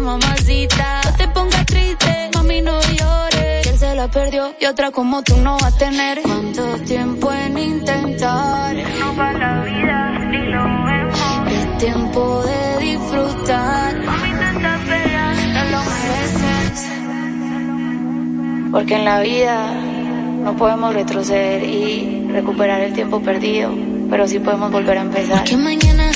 mamacita. No te pongas triste, mami, no llores. él se la perdió y otra como tú no va a tener. ¿Cuánto tiempo en intentar? No va la vida, ni lo vemos. Es tiempo de disfrutar. Mami, tanta pena, no lo mereces. Porque en la vida no podemos retroceder y recuperar el tiempo perdido, pero sí podemos volver a empezar. Porque mañana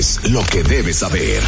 Esto es lo que debes saber.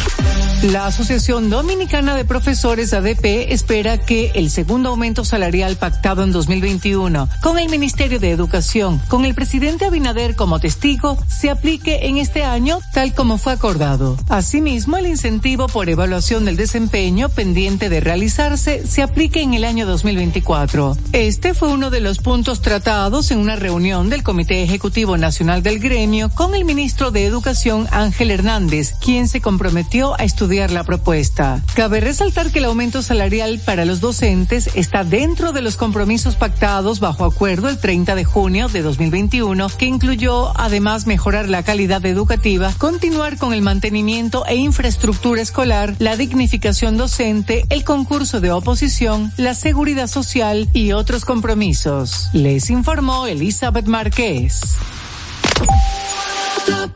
La Asociación Dominicana de Profesores ADP espera que el segundo aumento salarial pactado en 2021 con el Ministerio de Educación, con el presidente Abinader como testigo, se aplique en este año tal como fue acordado. Asimismo, el incentivo por evaluación del desempeño pendiente de realizarse se aplique en el año 2024. Este fue uno de los puntos tratados en una reunión del Comité Ejecutivo Nacional del Gremio con el ministro de Educación Ángel Hernández, quien se comprometió a estudiar la propuesta. Cabe resaltar que el aumento salarial para los docentes está dentro de los compromisos pactados bajo acuerdo el 30 de junio de 2021, que incluyó además mejorar la calidad educativa, continuar con el mantenimiento e infraestructura escolar, la dignificación docente, el concurso de oposición, la seguridad social y otros compromisos. Les informó Elizabeth Márquez. Top.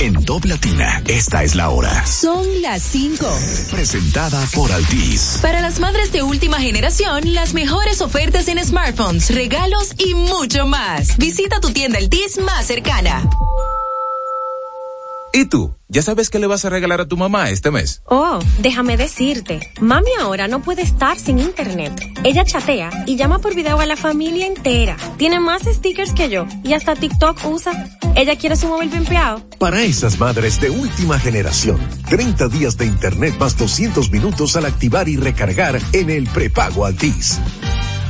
En Top Latina, esta es la hora. Son las 5. Presentada por Altis. Para las madres de última generación, las mejores ofertas en smartphones, regalos y mucho más. Visita tu tienda Altis más cercana. ¿Y tú? ¿Ya sabes qué le vas a regalar a tu mamá este mes? Oh, déjame decirte, mami ahora no puede estar sin internet. Ella chatea y llama por video a la familia entera. Tiene más stickers que yo y hasta TikTok usa. Ella quiere su móvil pimpeado. Para esas madres de última generación, 30 días de internet más 200 minutos al activar y recargar en el prepago Altis.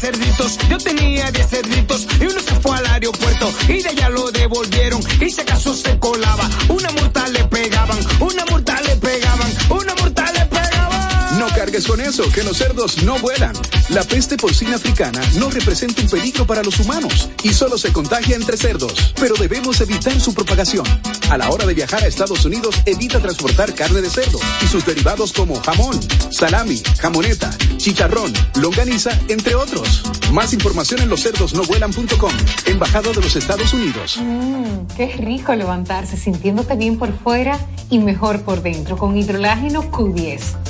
Yo tenía 10 cerditos, yo tenía 10 cerditos y uno se fue al aeropuerto y de allá lo devolvieron y si acaso se colaba, una multa le pegaban, una multa le pegaban, una. No cargues con eso, que los cerdos no vuelan. La peste porcina africana no representa un peligro para los humanos y solo se contagia entre cerdos, pero debemos evitar su propagación. A la hora de viajar a Estados Unidos, evita transportar carne de cerdo y sus derivados como jamón, salami, jamoneta, chicharrón, longaniza, entre otros. Más información en loscerdosnovuelan.com, Embajada de los Estados Unidos. Mmm, qué rico levantarse sintiéndote bien por fuera y mejor por dentro con hidrolágeno Q10.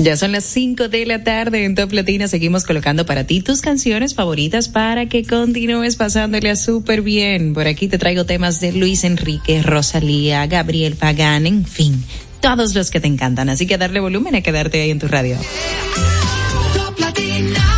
Ya son las 5 de la tarde en Top Latina. Seguimos colocando para ti tus canciones favoritas para que continúes pasándole súper bien. Por aquí te traigo temas de Luis Enrique, Rosalía, Gabriel Pagán, en fin, todos los que te encantan. Así que darle volumen a quedarte ahí en tu radio. Top Latina.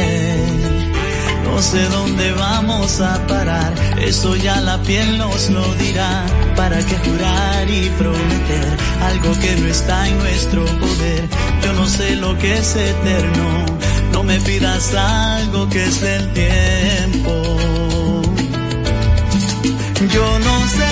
No sé dónde vamos a parar, eso ya la piel nos lo dirá. ¿Para qué jurar y prometer algo que no está en nuestro poder? Yo no sé lo que es eterno, no me pidas algo que es del tiempo. Yo no sé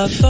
Mis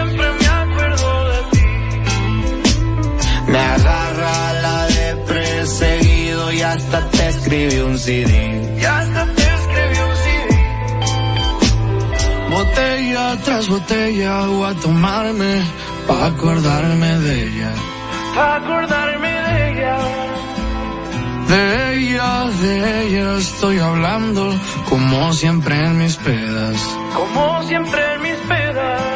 Me agarra la de perseguido y hasta te escribí un CD. Y hasta te escribí un CD. Botella tras botella voy a tomarme pa' acordarme de ella. Pa' acordarme de ella. De ella, de ella estoy hablando como siempre en mis pedas. Como siempre en mis pedas.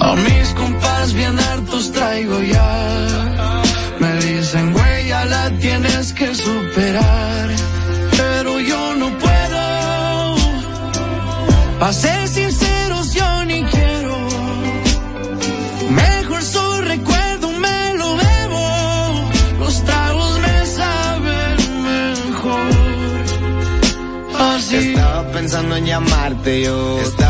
A mis compas bien hartos traigo ya. Me dicen, güey, ya la tienes que superar. Pero yo no puedo. A ser sinceros, yo ni quiero. Mejor su recuerdo me lo bebo. Los tragos me saben mejor. Así. Estaba pensando en llamarte yo,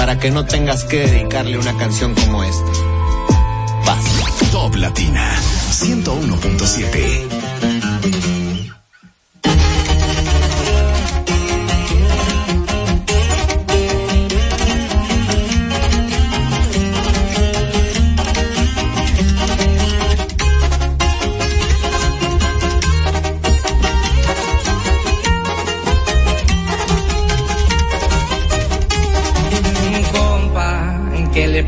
para que no tengas que dedicarle una canción como esta. Vas. Top Latina 101.7.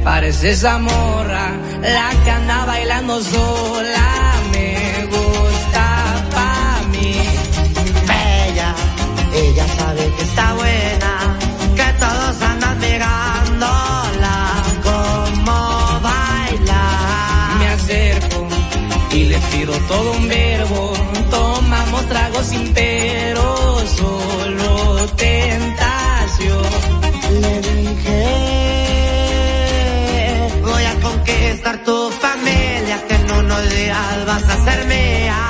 parece esa morra? La que anda bailando sola me gusta pa' mí. Ella, ella sabe que está buena, que todos andan mirándola como baila. Me acerco y le tiro todo un verbo. Tomamos tragos sin pero, vas a ser mía.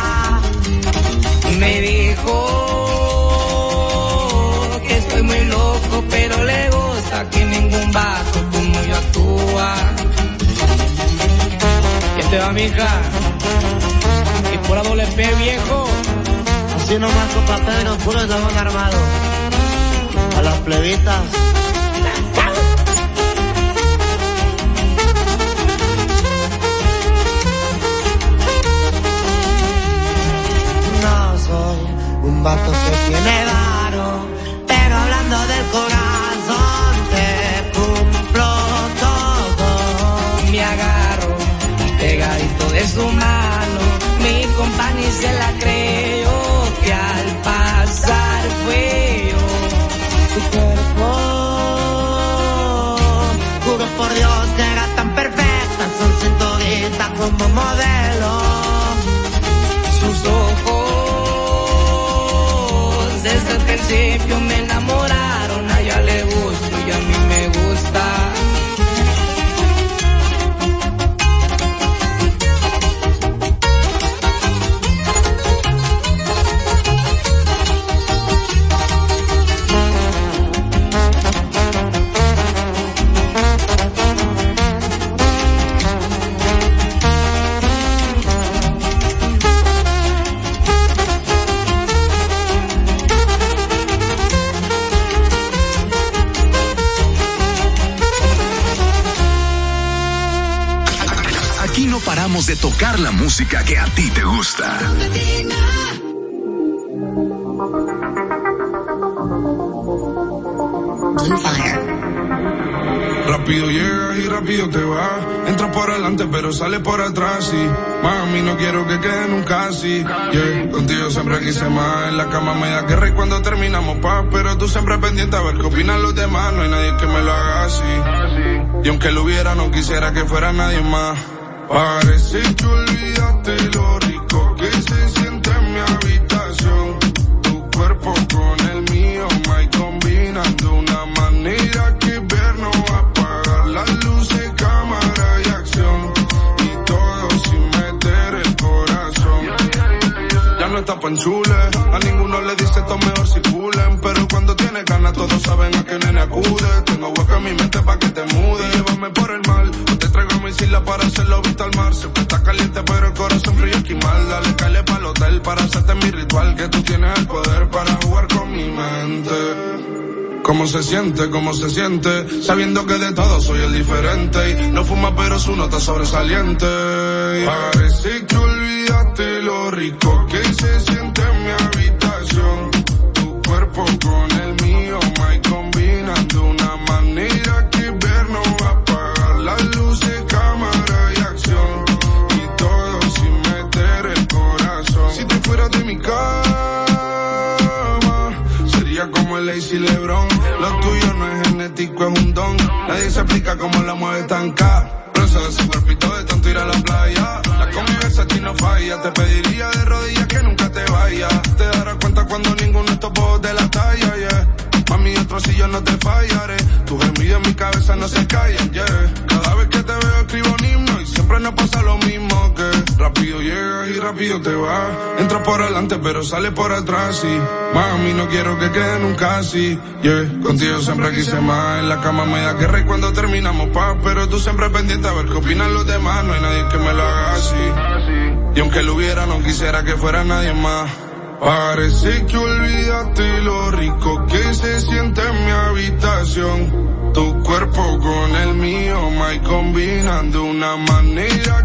Me dijo que estoy muy loco, pero le gusta que ningún vato como yo actúa. ¿Qué te va, mija? Y por la doble P, viejo. Así nomás con papel puro dragón armado. A las plebitas. Opinan los demás. No hay nadie que me lo haga así. Y aunque lo hubiera, no quisiera que fuera nadie más. Parece que olvidaste lo rico que se siente en mi habitación. Tu cuerpo con el mío, my combinan de una manera que ver no va a apagar las luces, cámara y acción. Y todo sin meter el corazón. Ya no está panchule, a ninguno le dice esto ritual. Que tú tienes el poder para jugar con mi mente. ¿Cómo se siente? ¿Cómo se siente? Sabiendo que de todo soy el diferente. Y no fuma pero su nota sobresaliente. Parece que olvidaste lo rico que se rápido te vas. Entras por adelante pero sales por atrás y mami, no quiero que quede nunca así, yeah. Contigo siempre quise más. En la cama me da que rey cuando terminamos paz, pero tú siempre pendiente a ver qué opinan los demás. No hay nadie que me lo haga así. Y aunque lo hubiera, no quisiera que fuera nadie más. Parece que olvidaste lo rico que se siente en mi habitación. Tu cuerpo con el mío, my combinan de una manera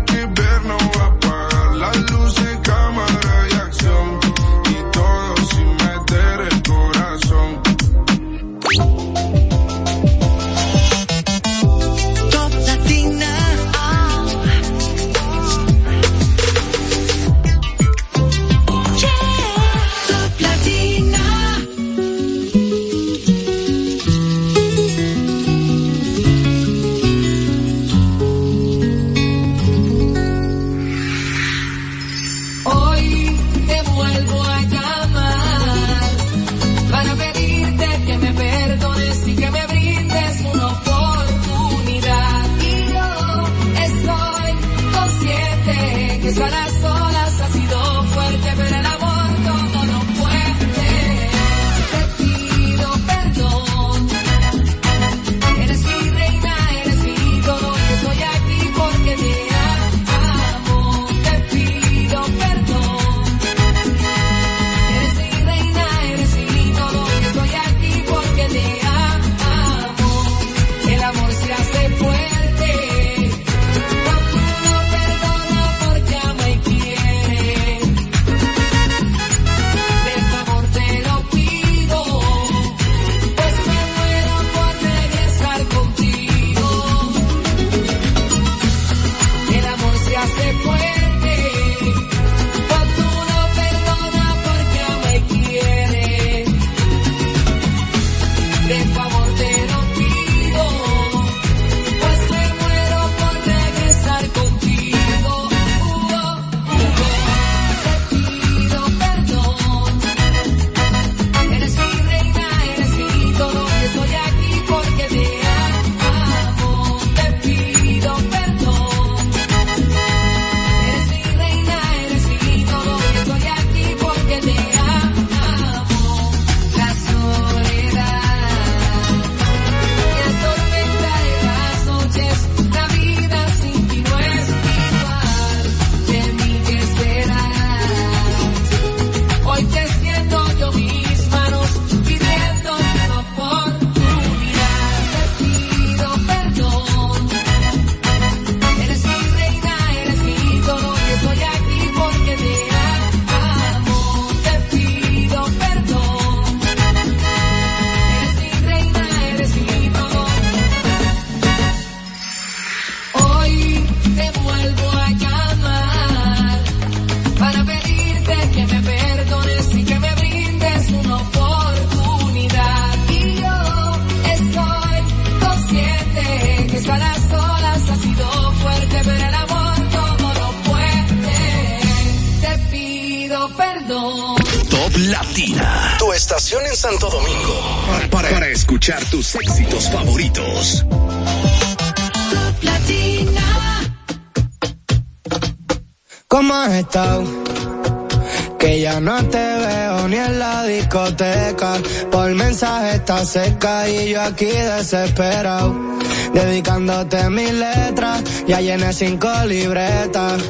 Que ya no te veo ni en la discoteca. Por mensaje está seca y yo aquí desesperado. Dedicándote mis letras, ya llené cinco libretas.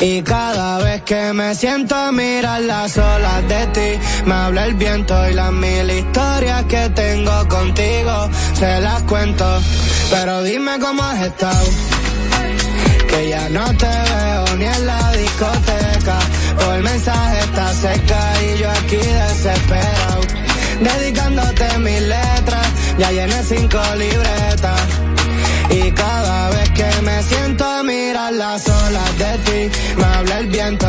Y cada vez que me siento a mirar las olas de ti, me habla el viento y las mil historias que tengo contigo, se las cuento. Pero dime cómo has estado que ya no te veo ni en la discoteca. Por mensaje está seca y yo aquí desesperado. Dedicándote mis letras, ya llené cinco libretas. Y cada vez que me siento a mirar las olas de ti, me habla el viento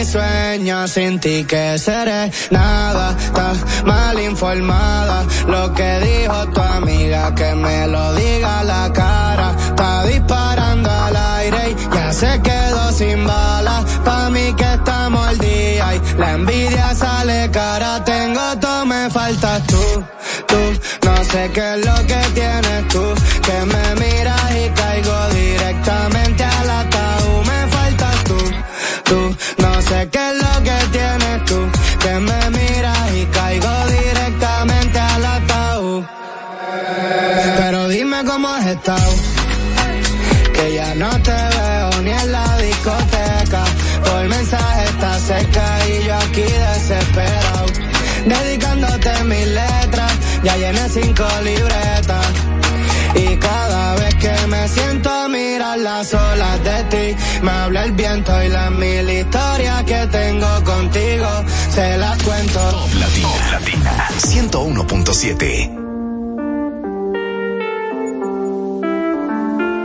mis sueños sin ti que seré nada, estás mal informada. Lo que dijo tu amiga que me lo diga la cara. Está disparando al aire y ya se quedó sin balas. Pa' mí que estamos al día y la envidia sale cara. Tengo todo, me faltas tú, tú. No sé qué es lo que tienes tú, que ya no te veo ni en la discoteca. Por mensaje está seca y yo aquí desesperado. Dedicándote mis letras, ya llené cinco libretas. Y cada vez que me siento a mirar las olas de ti, me habla el viento y las mil historias que tengo contigo, se las cuento. Top Latina. Latina. 101.7.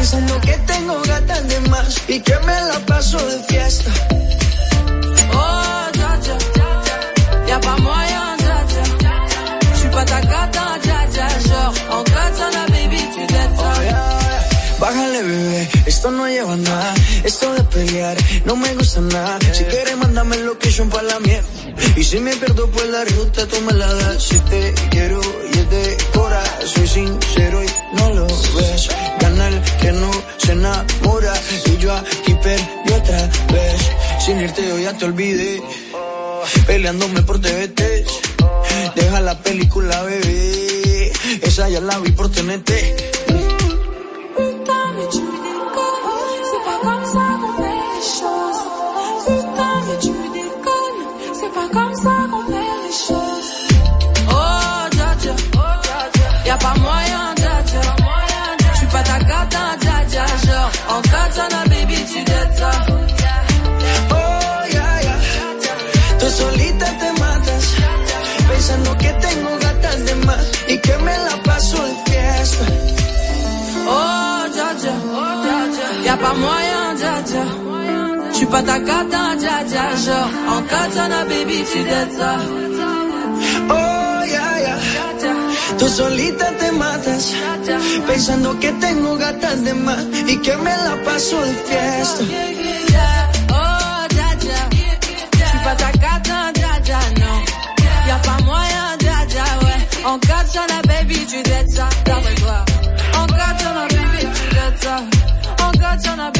pensando que tengo gatas de más y que me la paso de fiesta. Oh, dja dja Y'a pas moyen, dja dja J'suis pas ta gata, dja dja Genre, en katana, baby, tu dettes ça Bájale, bebé, esto no lleva nada. Esto de pelear no me gusta nada. Si quieres, mándame location para la mierda. Y si me pierdo por la ruta, tú me la das. Si te quiero y es de cora, soy sincero y no lo ves. Gana el que no se enamora. Y yo aquí perdí otra vez. Sin irte yo ya te olvidé. Peleándome por TVT. Deja la película, bebé. Esa ya la vi por TNT. Que me la paso de fiesta. Oh, dja dja, y'a pas moyen, dja dja. J'suis pas ta gata, dja dja, genre, en katana, baby, tu ça. Oh, ya, ya. Tú solita te matas, pensando que tengo gatas de más y que me la paso de fiesta. Oh, dja dja, j'suis ta dja dja, non. Y'a pas moyen, ouais. En katana, baby, tu dettes ça, d'après toi. En katana, baby, tu dettes ça. En katana, baby.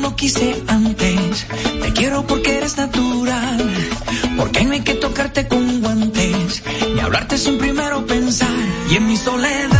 no quise antes. Te quiero porque eres natural, porque no hay que tocarte con guantes, ni hablarte sin primero pensar. Y en mi soledad.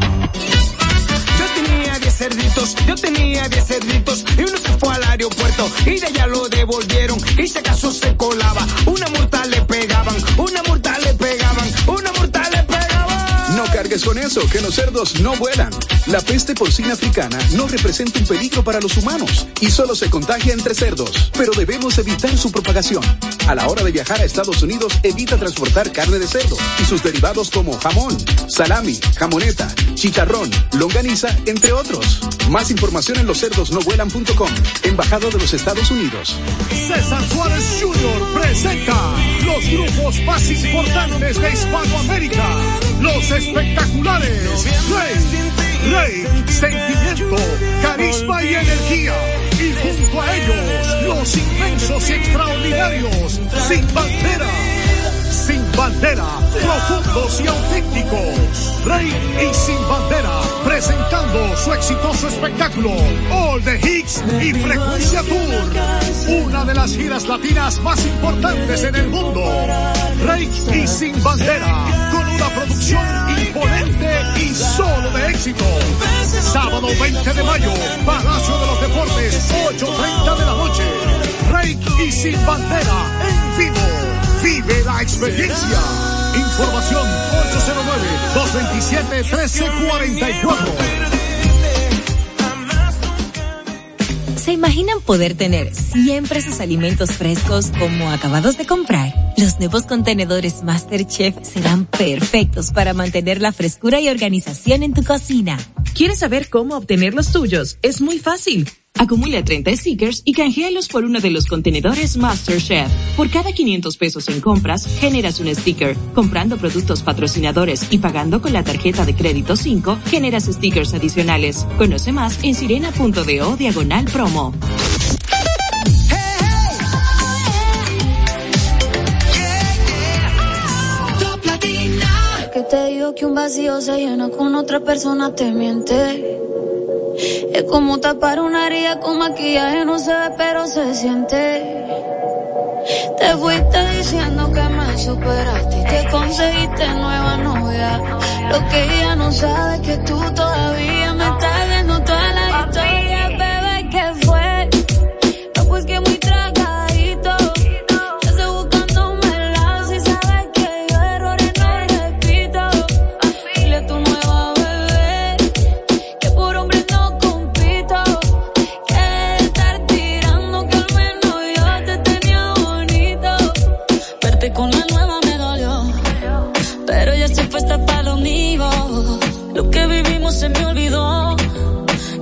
cerditos. Yo tenía 10 cerditos y uno se fue al aeropuerto y de allá lo devolvieron. Y si acaso se colaba, una multa le pegaban, una multa le pegaban, una no cargues con eso, que los cerdos no vuelan. La peste porcina africana no representa un peligro para los humanos y solo se contagia entre cerdos, pero debemos evitar su propagación. A la hora de viajar a Estados Unidos, evita transportar carne de cerdo y sus derivados como jamón, salami, jamoneta, chicharrón, longaniza, entre otros. Más información en loscerdosnovuelan.com, Embajada de los Estados Unidos. César Suárez Jr. presenta los grupos más importantes de Hispanoamérica. Los espectaculares. Rey, Rey, Sentimiento, Carisma y Energía. Y junto a ellos, los inmensos y extraordinarios, Sin Bandera sin bandera, profundos y auténticos. Rey y sin bandera, presentando su exitoso espectáculo All the Hicks y Frecuencia Tour, una de las giras latinas más importantes en el mundo. Rey y sin bandera, con una producción imponente y solo de éxito. Sábado 20 de mayo, Palacio de los Deportes, 8.30 de la noche. Rey y sin bandera, en vivo. Vive la experiencia. Información 809-227-1344. ¿Se imaginan poder tener siempre sus alimentos frescos como acabados de comprar? Los nuevos contenedores MasterChef serán perfectos para mantener la frescura y organización en tu cocina. ¿Quieres saber cómo obtener los tuyos? Es muy fácil. Acumula 30 stickers y canjealos por uno de los contenedores MasterChef. Por cada 500 pesos en compras, generas un sticker. Comprando productos patrocinadores y pagando con la tarjeta de crédito 5, generas stickers adicionales. Conoce más en sirena.do diagonal promo. Es como tapar una herida con maquillaje, no se ve pero se siente. Te fuiste diciendo que me superaste y que conseguiste nueva novia. Lo que ella no sabe es que tú todavía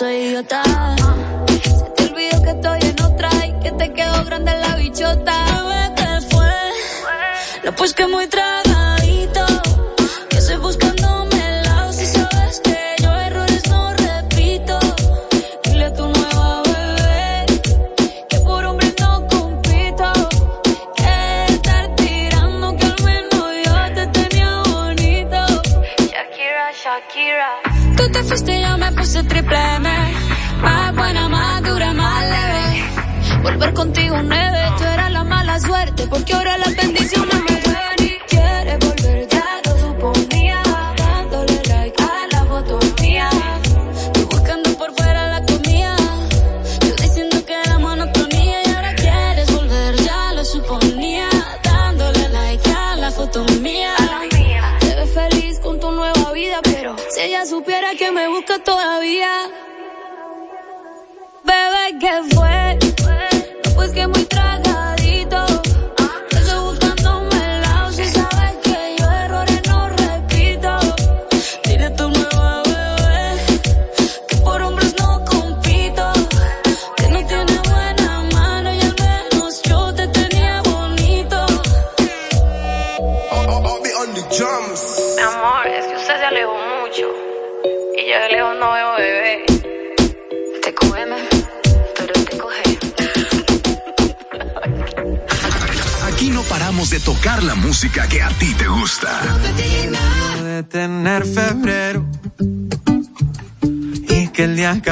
Soy idiota. Se te olvidó que estoy en otra y que te quedó grande la bichota. Bebé, ¿qué fue? No, pues que muy tragadito.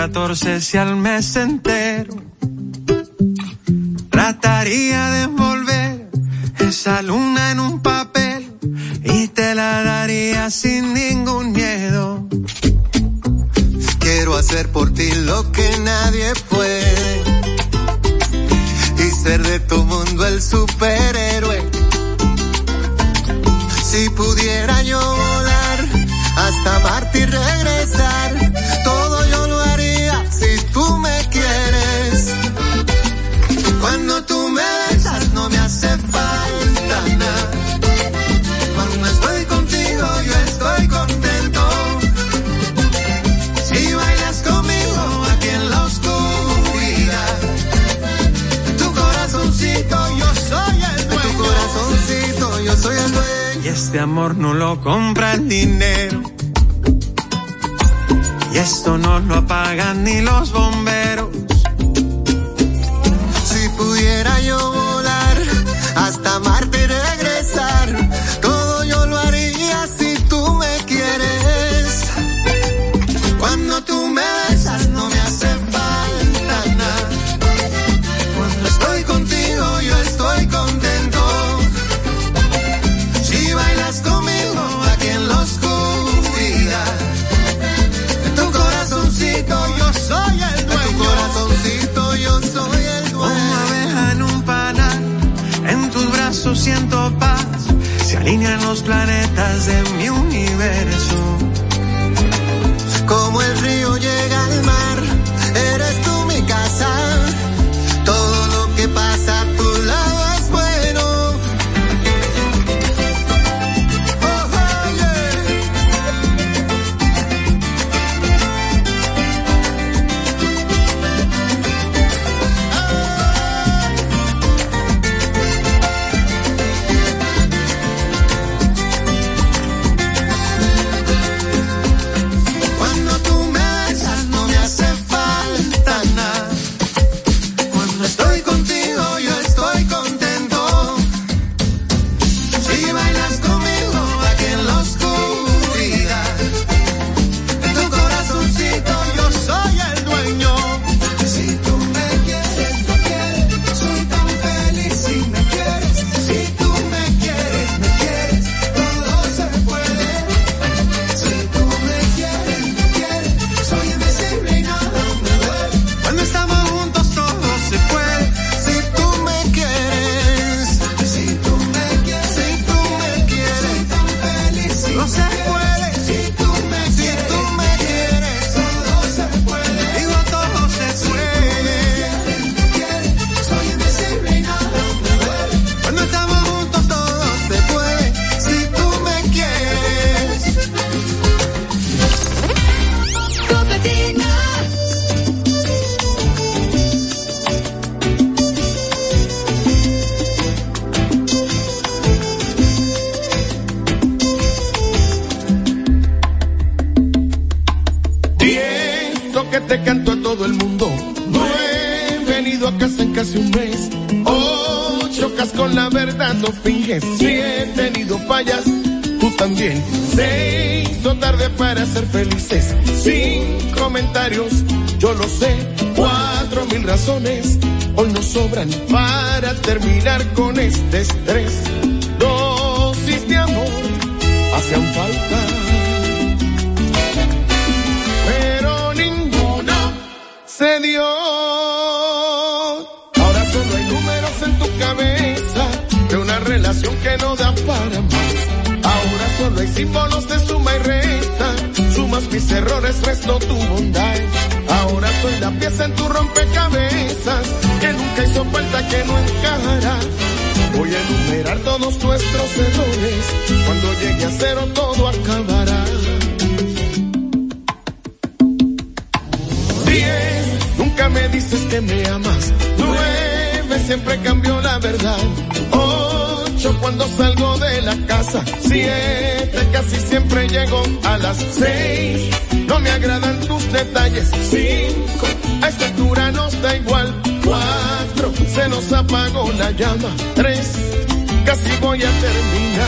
14 si al mes entero trataría de envolver esa luna en un papel y te la daría sin ningún miedo. Quiero hacer por ti lo que nadie puede y ser de tu mundo el superhéroe. Si pudiera yo volar hasta Marte y regresar tú me besas no me hace falta nada. Cuando estoy contigo yo estoy contento. Si bailas conmigo aquí en la oscuridad, tu corazoncito yo soy el dueño. Tu corazoncito yo soy el dueño. Y este amor no lo compra el dinero. Y esto no lo apagan ni los bomberos. los planetas de mi universo. Como el río llega al mar, eres razones hoy nos sobran para terminar con siete, casi siempre llego a las seis. No me agradan tus detalles, cinco, a esta altura nos da igual, cuatro, se nos apagó la llama, tres, casi voy a terminar.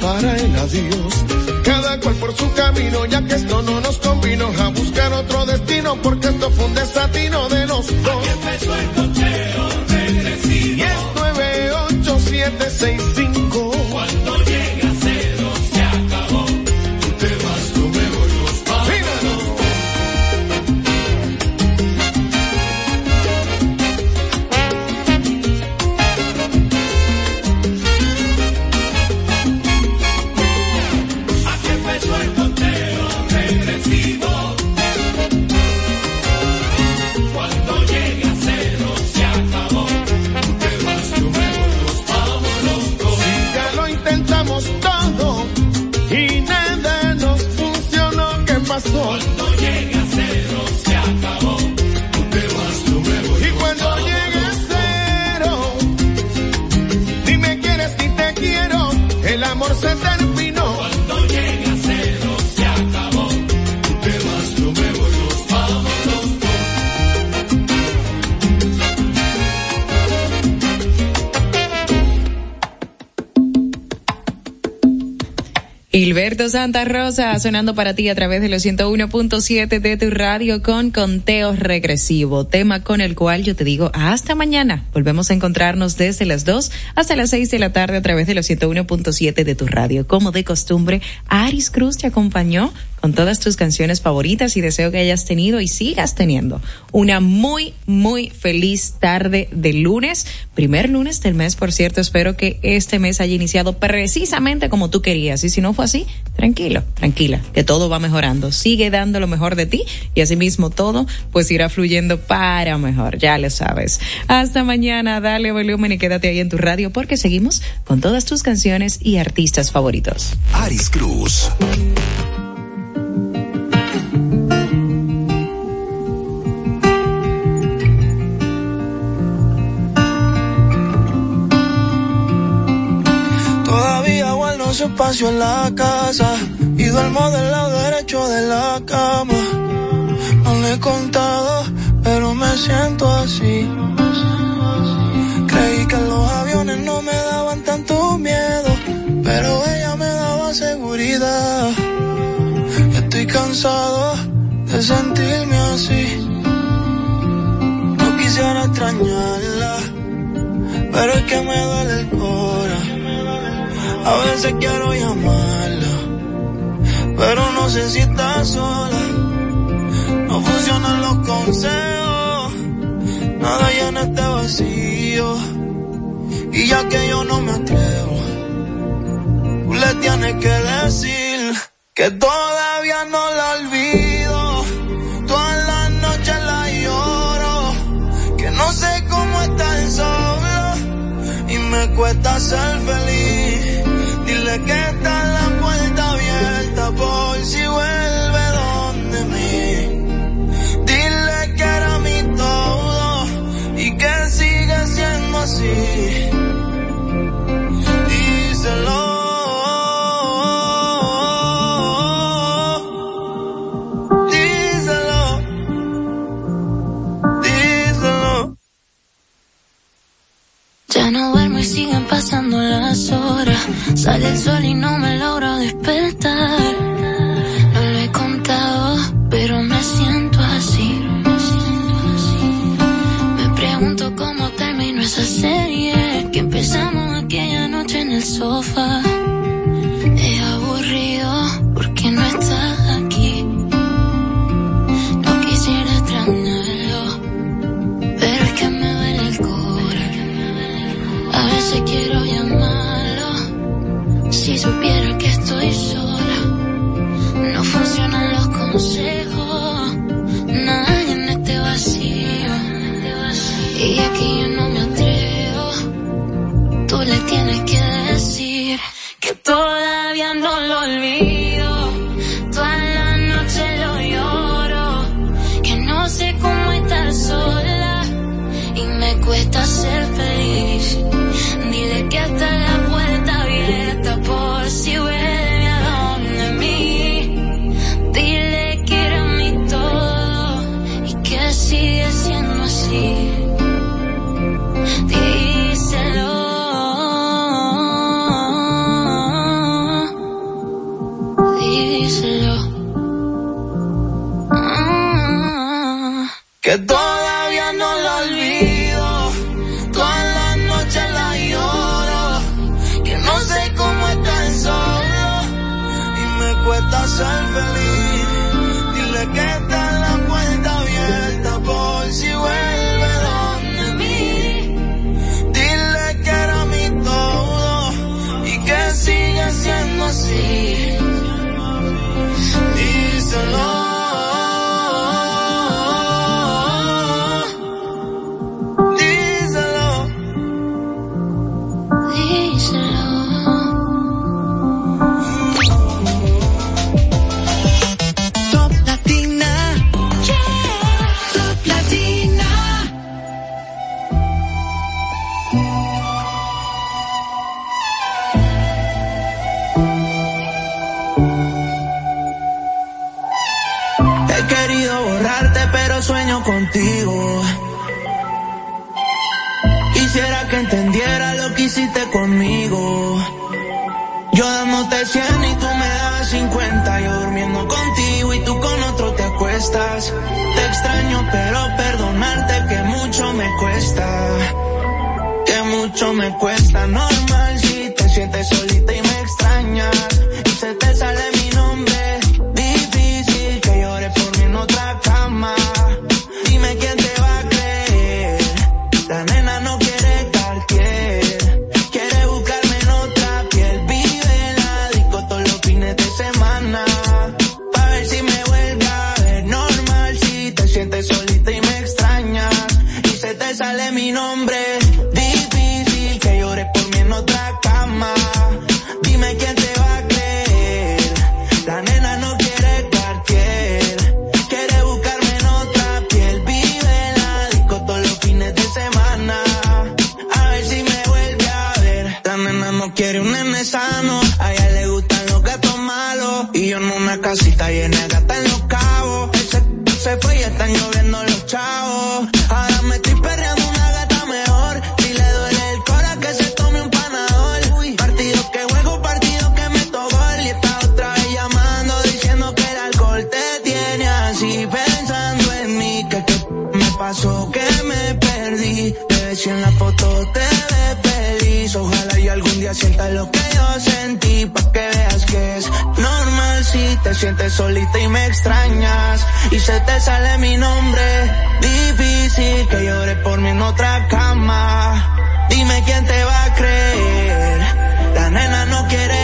para el adiós. Cada cual por su camino, ya que esto no nos convino a buscar otro destino, porque esto fue un desatino de los dos. Santa Rosa sonando para ti a través de los 101.7 de tu radio con conteo regresivo, tema con el cual yo te digo hasta mañana. Volvemos a encontrarnos desde las 2 hasta las 6 de la tarde a través de los 101.7 de tu radio. Como de costumbre, Aris Cruz te acompañó con todas tus canciones favoritas y deseo que hayas tenido y sigas teniendo una muy, muy feliz tarde de lunes, primer lunes del mes, por cierto. Espero que este mes haya iniciado precisamente como tú querías y si no fue así, tranquilo, tranquila, que todo va mejorando. Sigue dando lo mejor de ti y asimismo todo pues irá fluyendo para mejor, ya lo sabes. Hasta mañana, dale volumen y quédate ahí en tu radio porque seguimos con todas tus canciones y artistas favoritos. Aris Cruz. Espacio en la casa y duermo del lado derecho de la cama. No le he contado, pero me siento así. Creí que los aviones no me daban tanto miedo, pero ella me daba seguridad. Estoy cansado de sentirme así. No quisiera extrañarla, pero es que me duele el corazón a veces quiero llamarla, pero no sé si está sola. No funcionan los consejos, nada llena este vacío. Y ya que yo no me atrevo, tú le tienes que decir que todavía no la olvido. Todas las noches la lloro, que no sé cómo estar solo y me cuesta ser feliz que está la puerta abierta por si vuelve donde mí. Dile que era mi todo y que sigue siendo así. Díselo. Díselo. Díselo. Ya no duermo siguen pasando las horas Sale el sol y no me logro despertar. te sale mi nombre. Difícil que llores por mí en otra cama. Dime quién te va a creer. La nena no quiere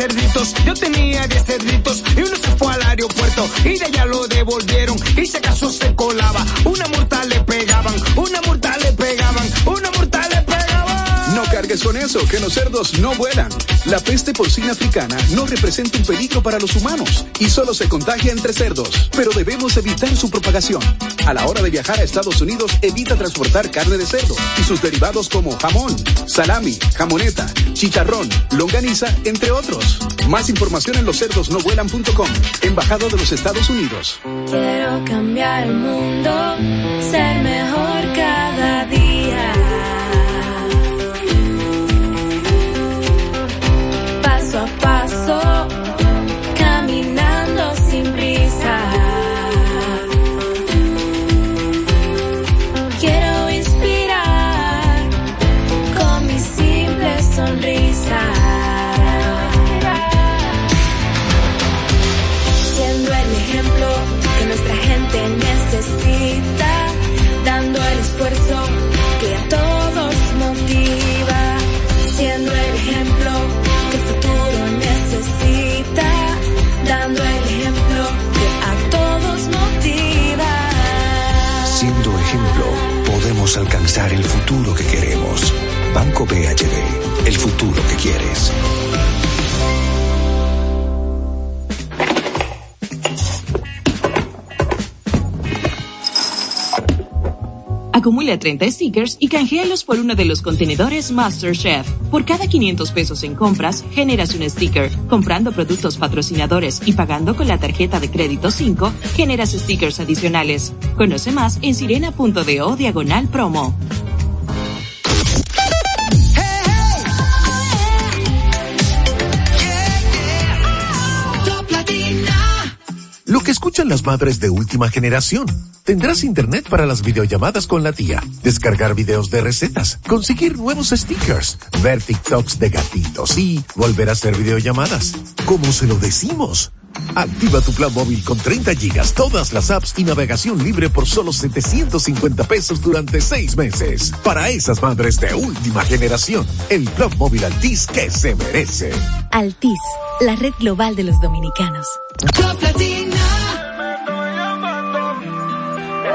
cerditos, yo tenía 10 cerditos y uno se fue al aeropuerto y de allá lo devolvieron y si acaso se colaba, una multa le pegaban, una multa le pegaban, una. No cargues con eso, que los cerdos no vuelan. La peste porcina africana no representa un peligro para los humanos y solo se contagia entre cerdos, pero debemos evitar su propagación. A la hora de viajar a Estados Unidos, evita transportar carne de cerdo y sus derivados como jamón, salami, jamoneta, chicharrón, longaniza, entre otros. Más información en loscerdosnovuelan.com, Embajado de los Estados Unidos. Quiero cambiar el mundo, ser mejor el futuro que queremos. Banco BHD, el futuro que quieres. Acumula 30 stickers y canjealos por uno de los contenedores MasterChef. Por cada 500 pesos en compras, generas un sticker. Comprando productos patrocinadores y pagando con la tarjeta de crédito 5, generas stickers adicionales. Conoce más en sirena.do diagonal promo. Lo que escuchan las madres de última generación. Tendrás internet para las videollamadas con la tía, descargar videos de recetas, conseguir nuevos stickers, ver TikToks de gatitos y volver a hacer videollamadas. ¿Cómo se lo decimos? Activa tu plan móvil con 30 gigas, todas las apps y navegación libre por solo 750 pesos durante seis meses. Para esas madres de última generación, el plan móvil Altis que se merece. Altis, la red global de los dominicanos. Top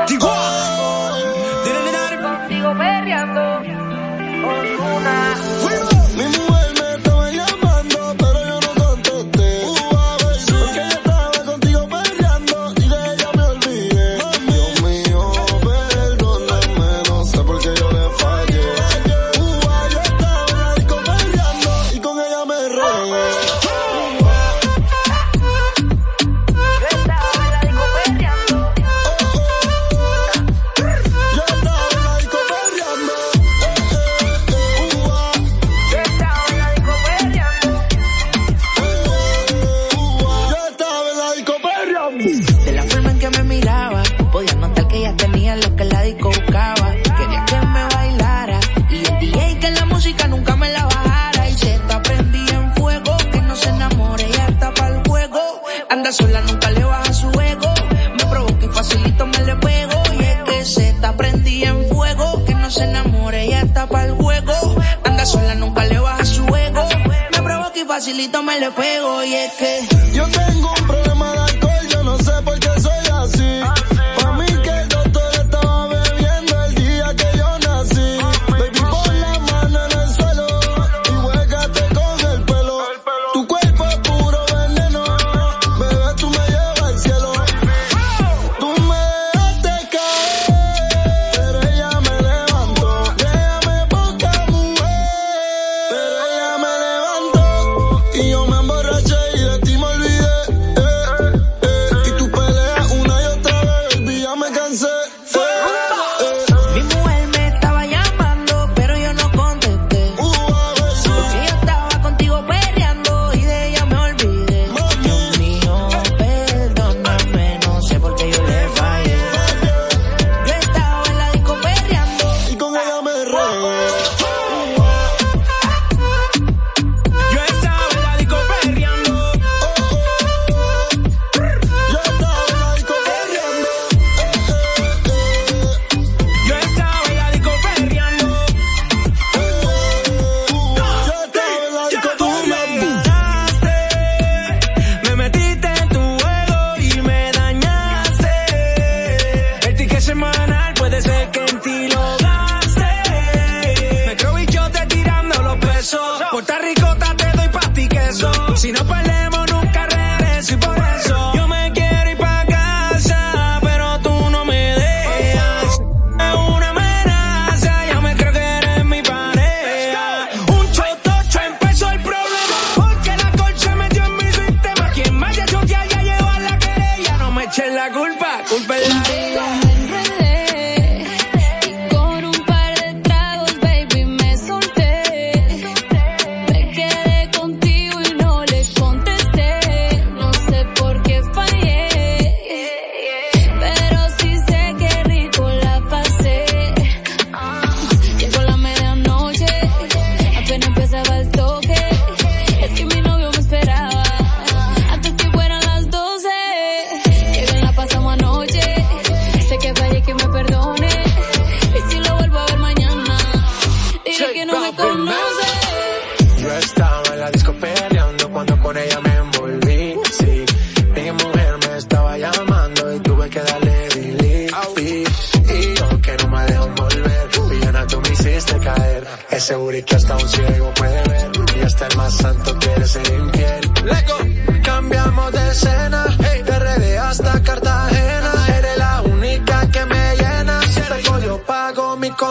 Latina. Contigo perreando.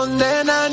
Condena,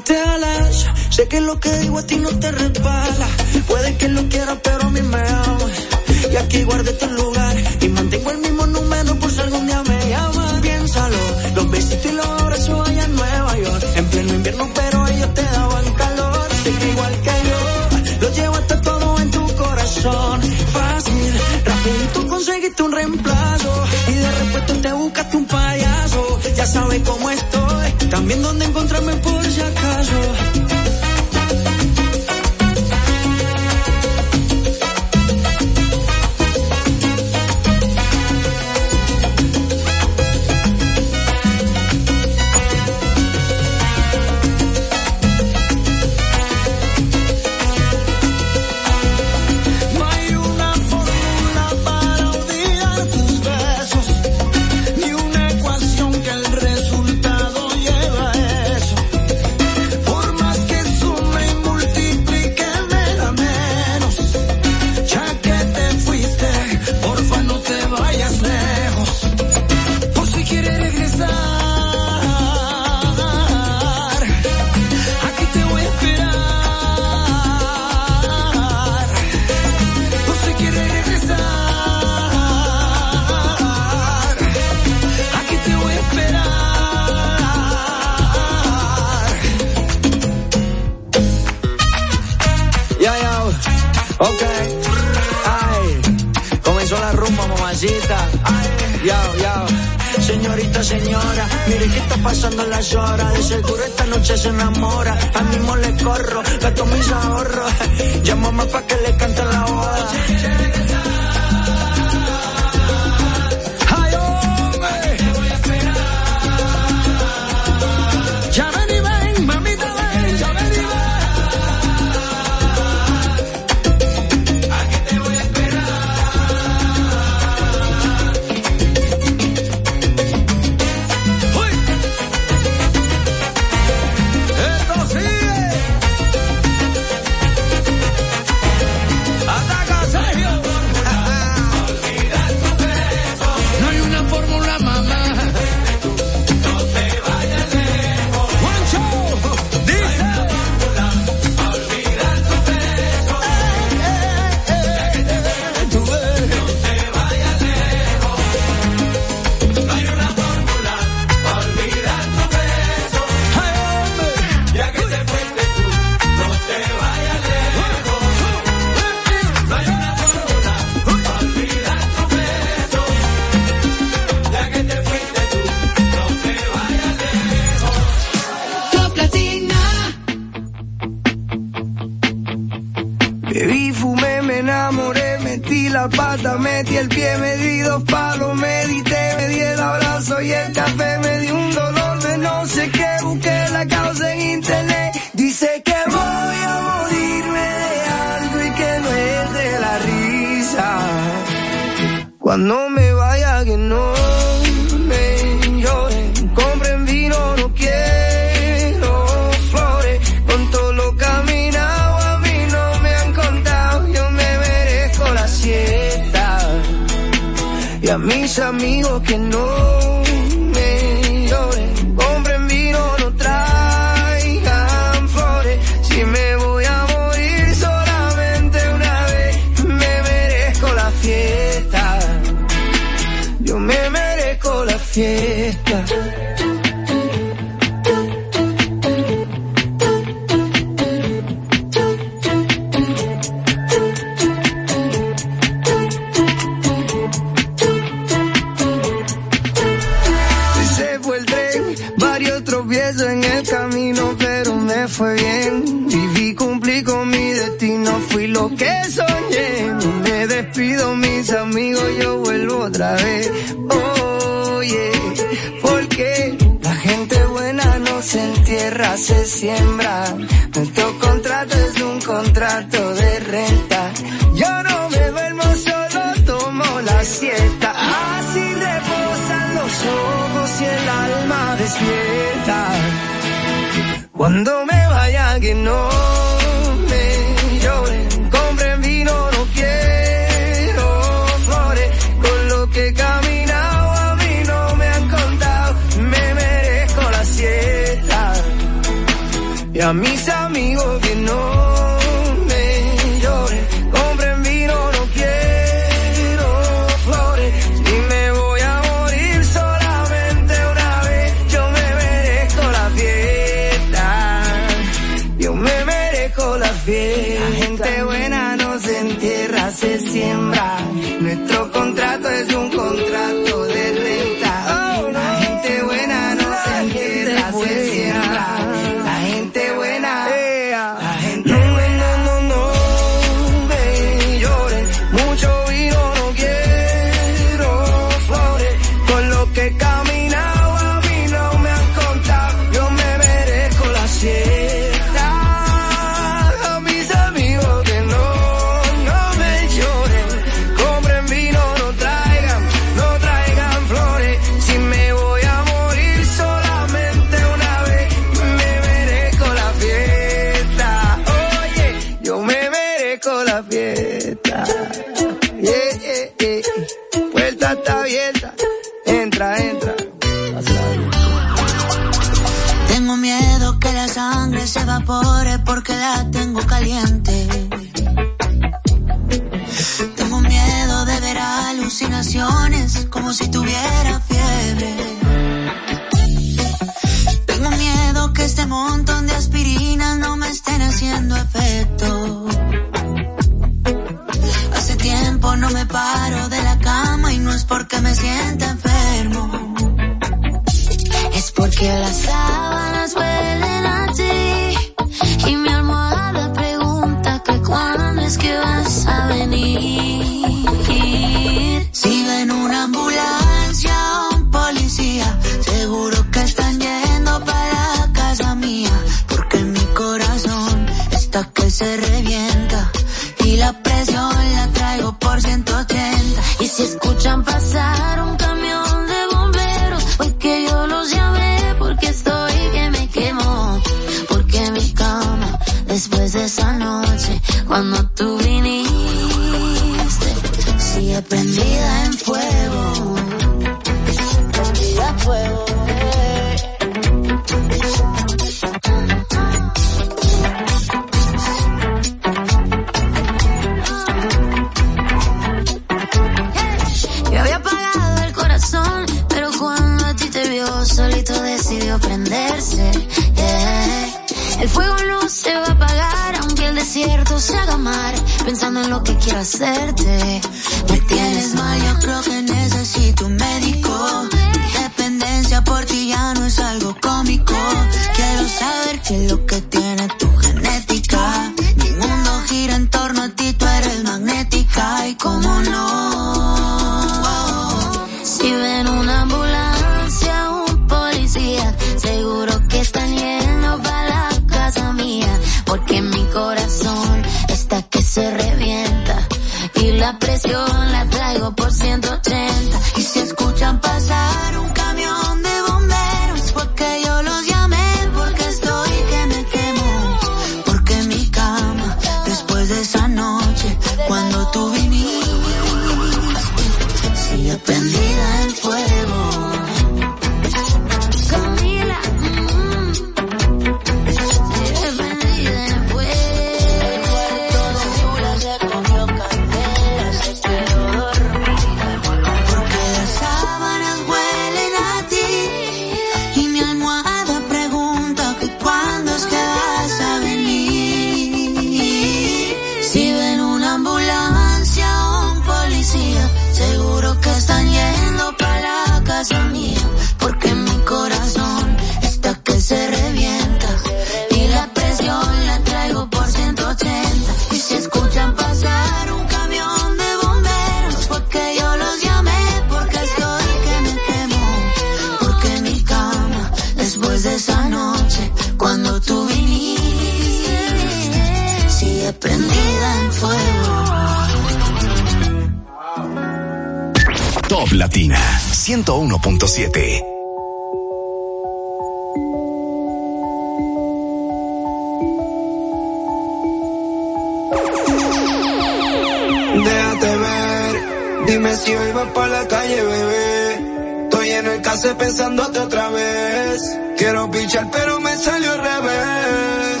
déjate ver. Dime si hoy vas pa' la calle, bebé. Estoy en el case pensándote otra vez. Quiero pichar, pero me salió al revés.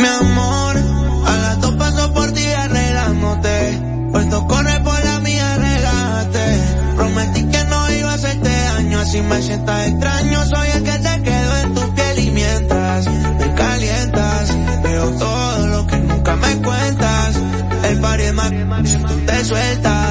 Mi amor, a las dos paso por ti arreglándote. Puesto corre por la mía, relájate. Prometí que no iba a hacerte daño, así me sientas extraño. Soy el que te quedó en tu piel y me calientas, veo todo lo que nunca me cuentas el party más, tú te sueltas.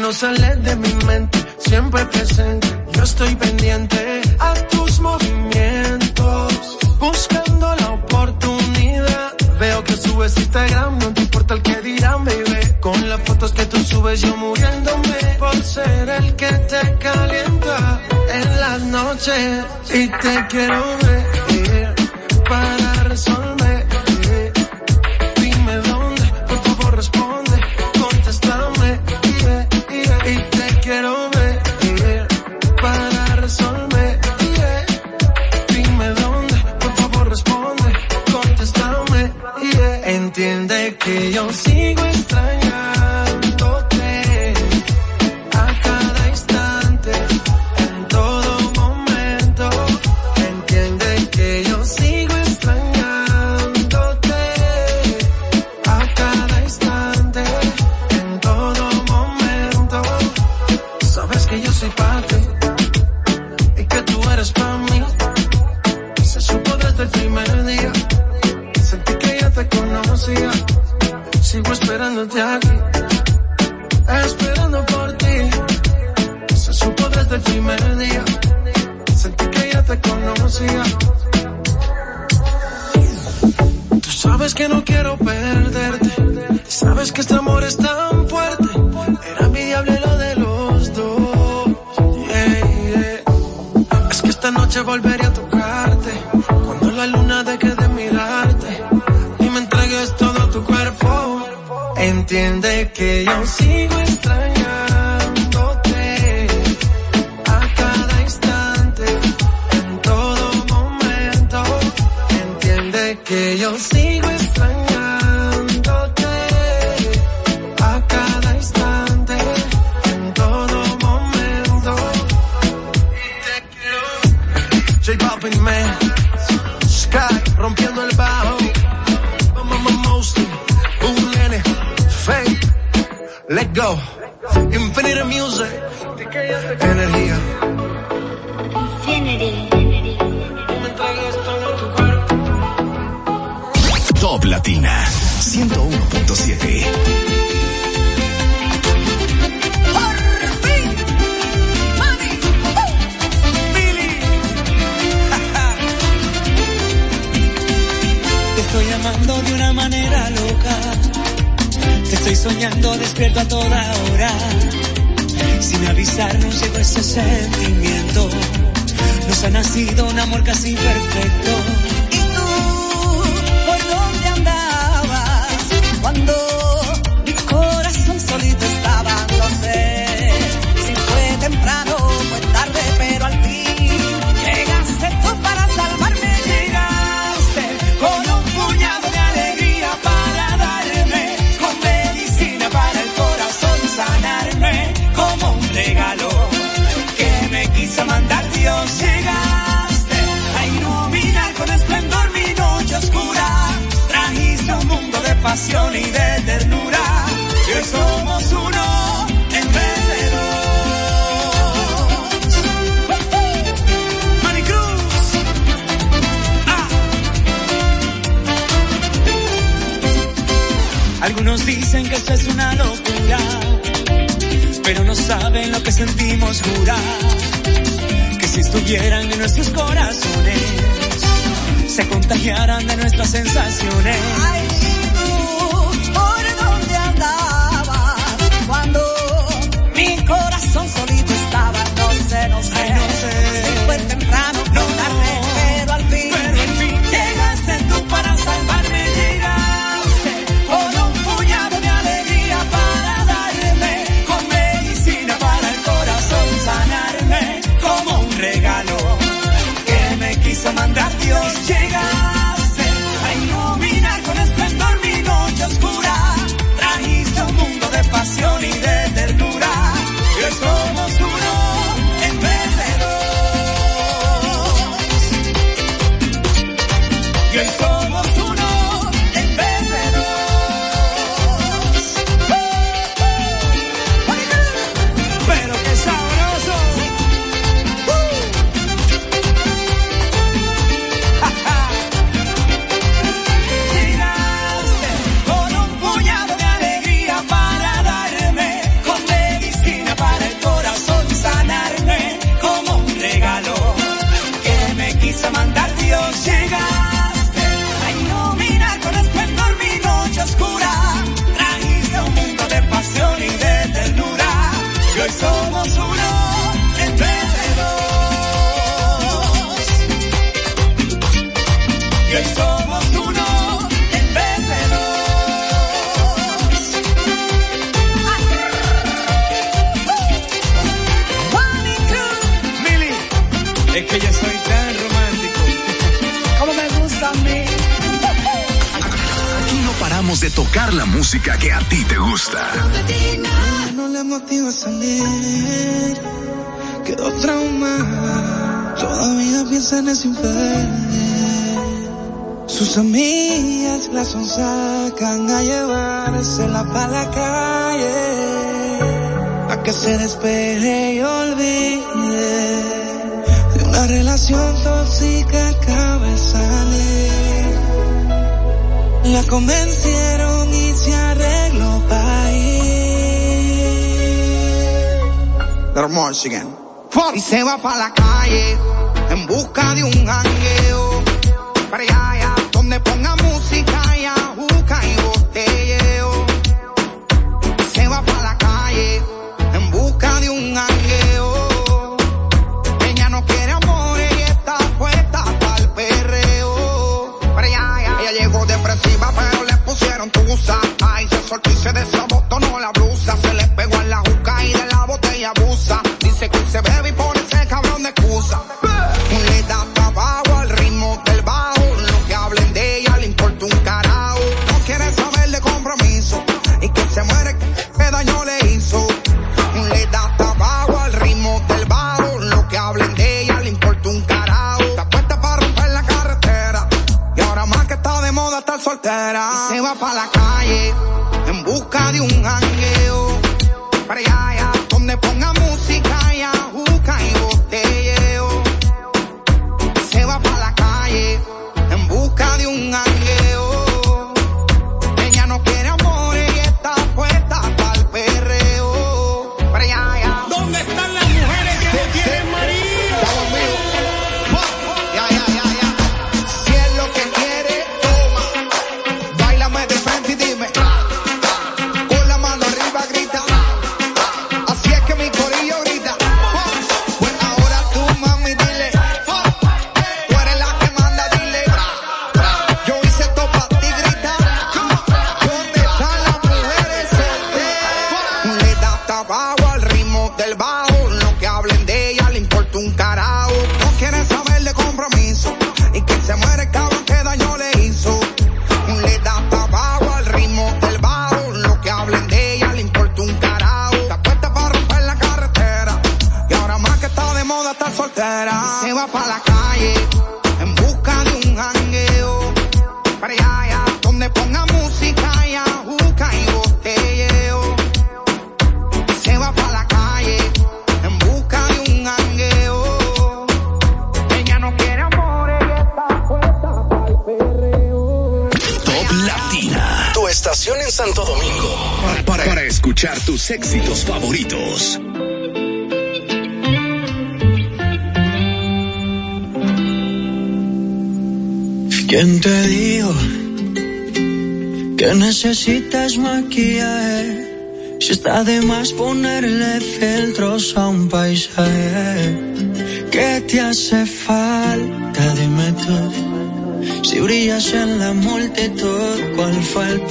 No sale de mi mente, siempre presente. Yo estoy pendiente a tus movimientos, buscando la oportunidad. Veo que subes Instagram, no te importa el que dirán, baby. Con las fotos que tú subes, yo muriéndome por ser el que te calienta en las noches. Y te quiero ver para resolver Algunos dicen que esto es una locura, pero no saben lo que sentimos jurar. Que si estuvieran en nuestros corazones, se contagiaran de nuestras sensaciones. tocar la música que a ti te gusta. No le motiva salir, quedó trauma. Todavía piensa en ese infierno. Sus amigas la sacan a llevársela pa' la calle. A que se despeje y olvide de una relación tóxica que. La convencí They're marching in. Y se va pa' la calle en busca de un jangueo.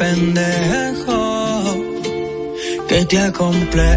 pendejo que te acomple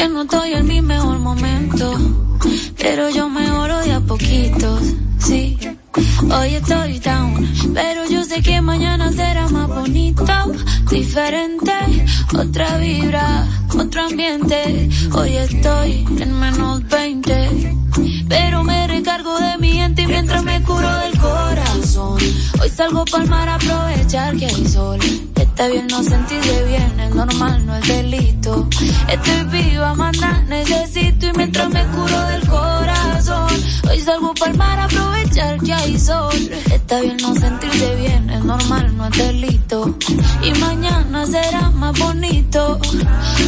que no estoy en mi mejor momento. Pero yo mejoro de a poquitos, sí. Hoy estoy down, pero yo sé que mañana será más bonito, diferente, otra vibra, otro ambiente. Hoy estoy en menos 20, pero me recargo de mi gente mientras me curo del corazón. Hoy salgo pa'l mar a aprovechar que hay sol. Está bien no sentirse bien, es normal, no es delito. Estoy viva, manda, necesito y mientras me curo del corazón. Hoy salgo pa'l mar a aprovechar que hay sol. Está bien no sentirse bien, es normal, no es delito. Y mañana será más bonito.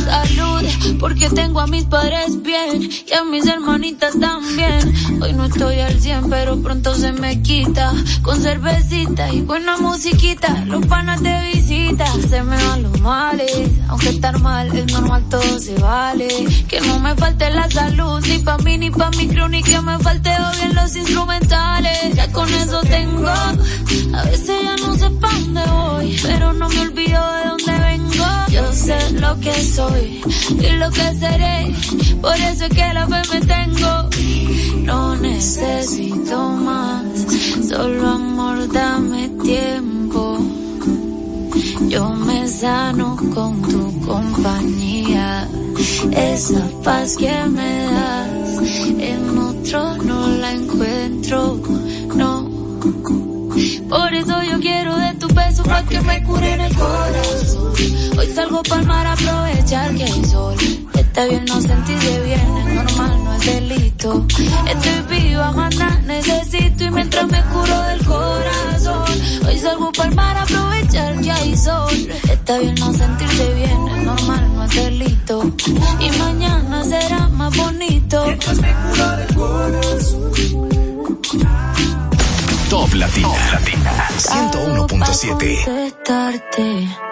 Salud, porque tengo a mis padres bien y a mis hermanitas también. Hoy no estoy al 100, pero pronto se me quita. Con cervecita y buena musiquita, los panas de visita. Se me van los males, aunque estar mal es normal, todo se vale. Que no me falte la salud, ni pa' mí, ni pa' mi crew, ni que me falte bien los instrumentales. Ya con eso tengo, a veces ya no sé pa' dónde voy, pero no me olvido de dónde vengo. Yo sé lo que soy y lo que seré, por eso es que la fe me tengo. No necesito más, solo amor, dame tiempo. Yo me sano con tu compañía, esa paz que me das, en otro no la encuentro, no. Por eso yo quiero de tu beso para que me cure en el corazón. Hoy salgo pa'l mar a aprovechar que hay sol. Está bien no sentirse bien, es normal, no es delito. Estoy viva, manda, necesito y mientras me curo del corazón. Hoy salgo pa'l mar a aprovechar que hay sol. Está bien no sentirse bien, es normal, no es delito. Y mañana será más bonito. Mientras me curo del corazón. Top Latina. Latina. 101.7.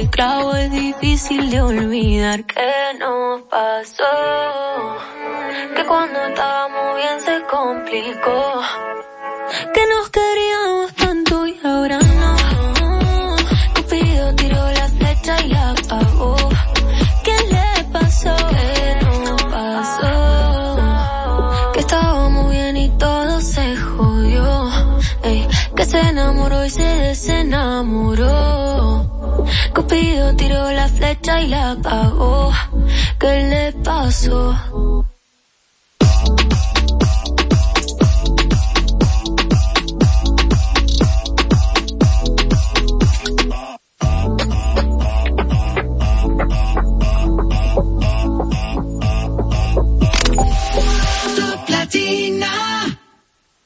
es difícil de olvidar. ¿Qué nos pasó? Que cuando estábamos bien se complicó. que nos queríamos Cupido tiró la flecha y la apagó. ¿Qué le pasó?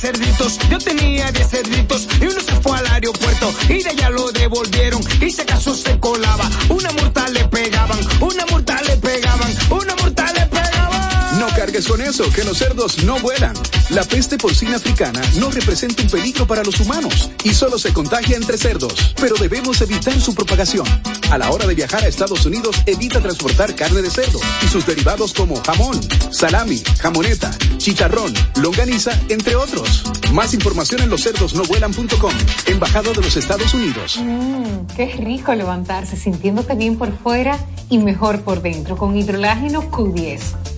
Yo tenía 10 cerditos, yo tenía 10 cerditos y uno se fue al aeropuerto y de allá lo devolvieron y si acaso se colaba. Una mortal le pegaban, una mortal le cargues con eso, que los cerdos no vuelan. La peste porcina africana no representa un peligro para los humanos y solo se contagia entre cerdos, pero debemos evitar su propagación. A la hora de viajar a Estados Unidos, evita transportar carne de cerdo y sus derivados como jamón, salami, jamoneta, chicharrón, longaniza, entre otros. Más información en loscerdosnovuelan.com, Embajada de los Estados Unidos. Mmm, qué rico levantarse sintiéndote bien por fuera y mejor por dentro con hidrolágeno Q10.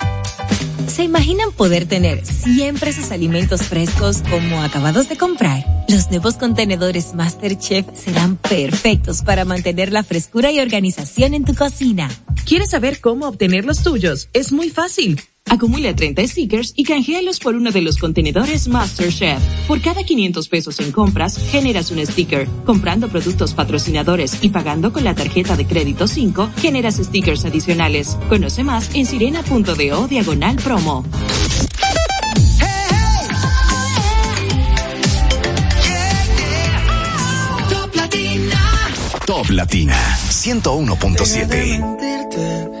¿Se imaginan poder tener siempre sus alimentos frescos como acabados de comprar? Los nuevos contenedores MasterChef serán perfectos para mantener la frescura y organización en tu cocina. ¿Quieres saber cómo obtener los tuyos? Es muy fácil. Acumula 30 stickers y canjealos por uno de los contenedores MasterChef. Por cada 500 pesos en compras, generas un sticker. Comprando productos patrocinadores y pagando con la tarjeta de crédito 5, generas stickers adicionales. Conoce más en sirena.do diagonal promo. Top Latina. Top Latina 101.7.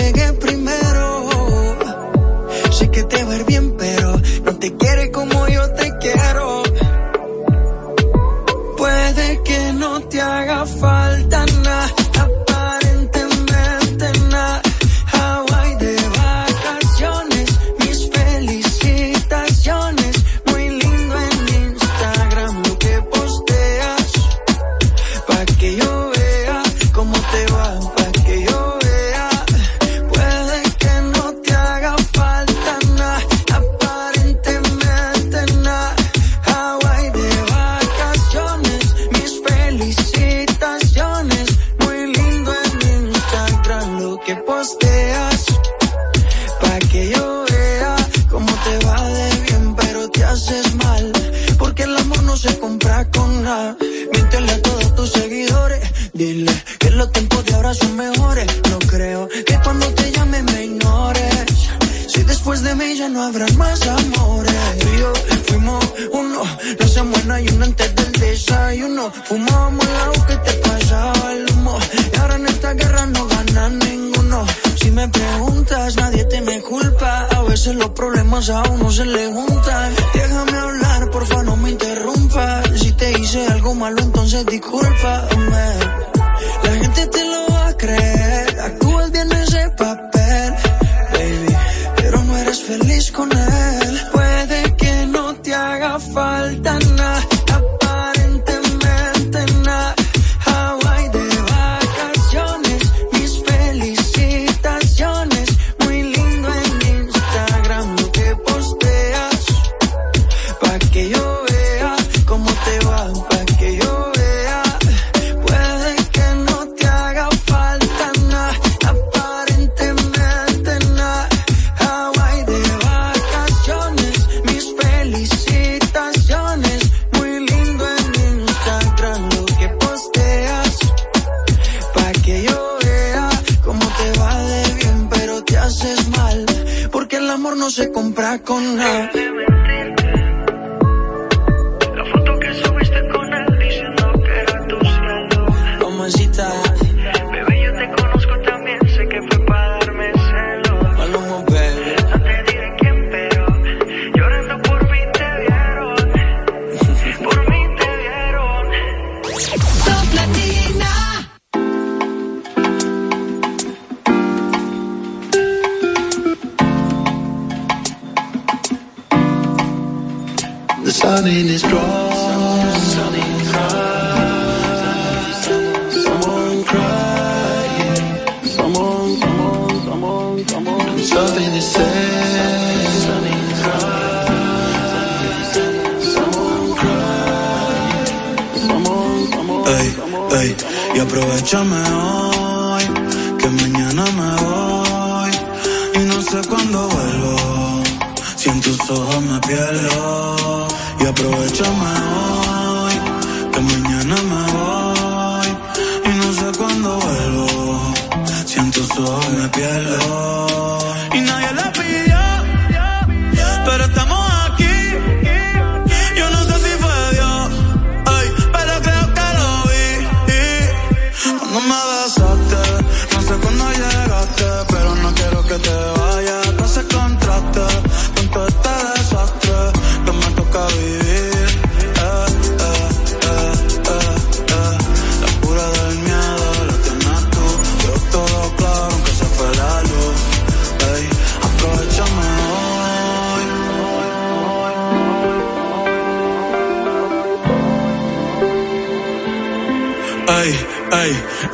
no te haga falta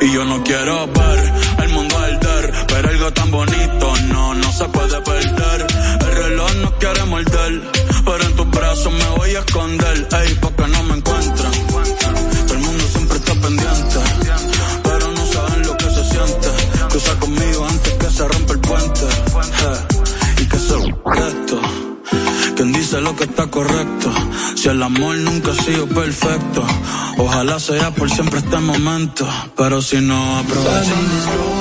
Y yo no quiero ver el mundo arder, pero algo tan bonito no, no se puede perder. El reloj no quiere morder, pero en tus brazos me voy a esconder. Ey, hice lo que está correcto. Si el amor nunca ha sido perfecto, ojalá sea por siempre este momento. Pero si no aprovechamos.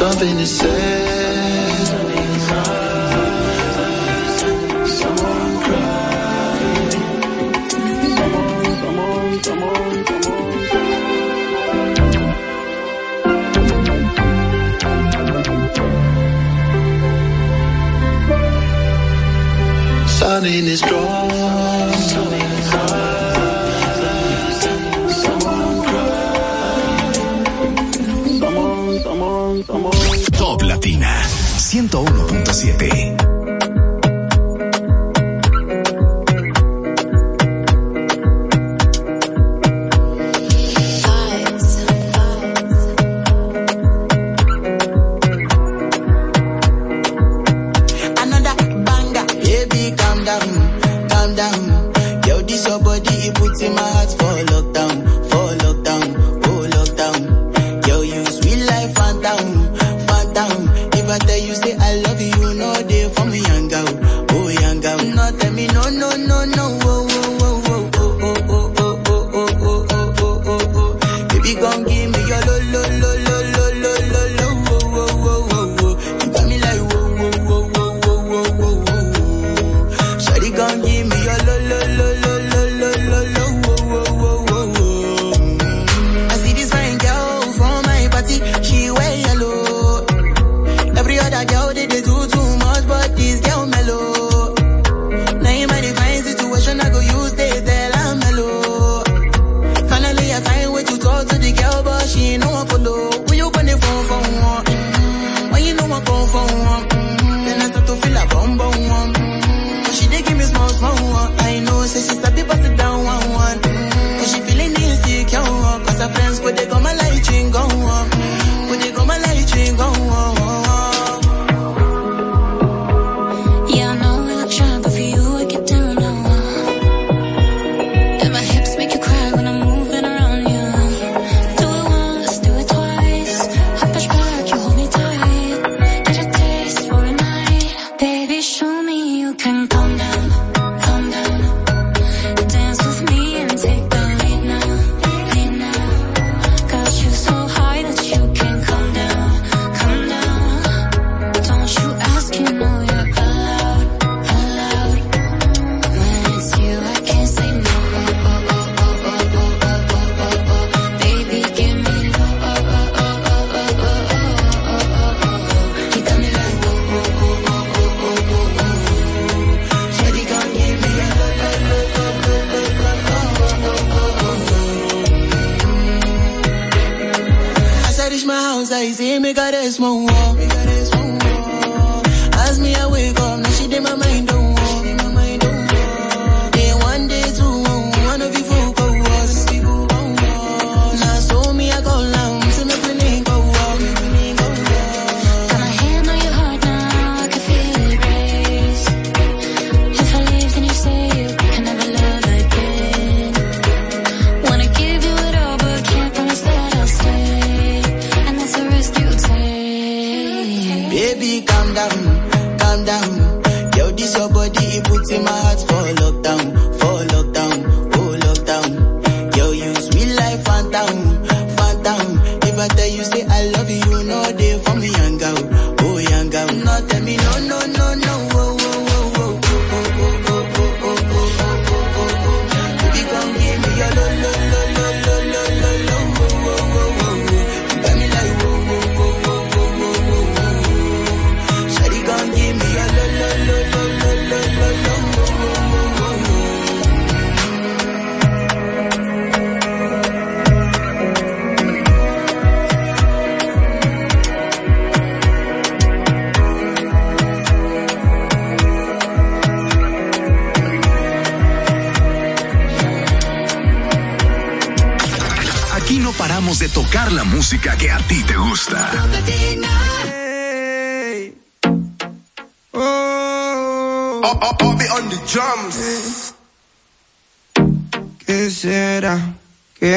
something to say something is wrong. Top Latina 101.7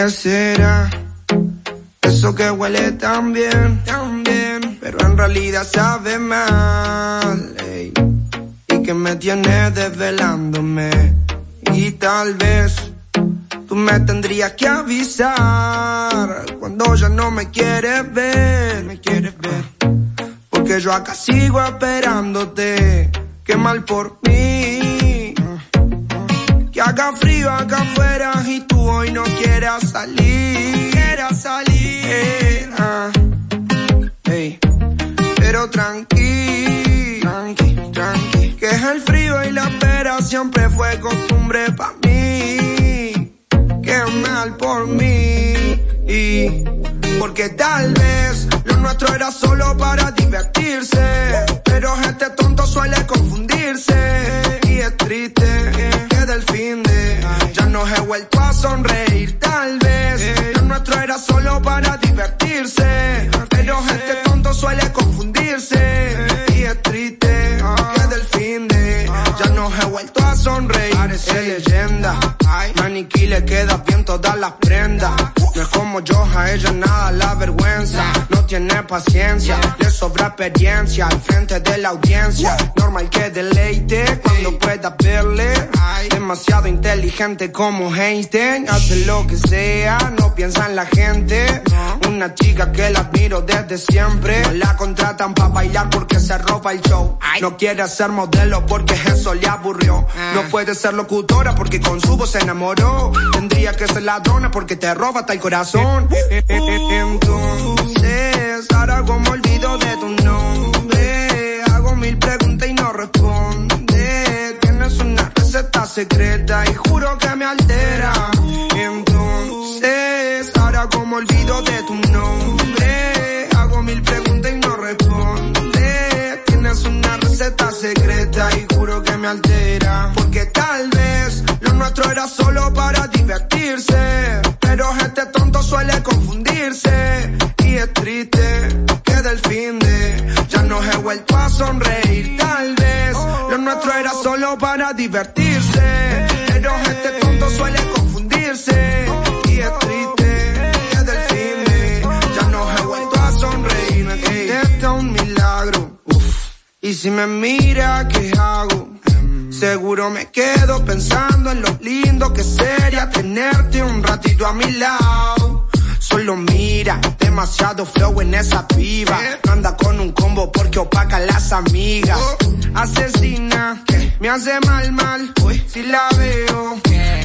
¿Qué será? Eso que huele tan bien, tan bien, pero en realidad sabe mal. ey. Y que me tiene desvelándome. Y tal vez tú me tendrías que avisar cuando ya no me quieres ver, me quieres ver. Porque yo acá sigo esperándote. Inteligente como Einstein. Hace lo que sea, no piensa en la gente. Una chica que la admiro desde siempre. La contratan para bailar porque se roba el show. No quiere ser modelo porque eso le aburrió. No puede ser locutora porque con su voz se enamoró. Tendría que ser ladrona porque te roba hasta el corazón. Entonces, ahora como olvido de tu nombre. Hago mil preguntas y no responde. Tienes una receta secreta sonreír. Tal vez lo nuestro era solo para divertirse. Pero este tonto suele confundirse. Y es triste que del fin de ya no he vuelto a sonreír. Este es un milagro. Y si me mira, ¿qué hago? Seguro me quedo pensando en lo lindo que sería tenerte un ratito a mi lado. Solo mira, demasiado flow en esa piba. No anda con un combo porque opaca a las amigas. Asesina, me hace mal, mal. Si la veo,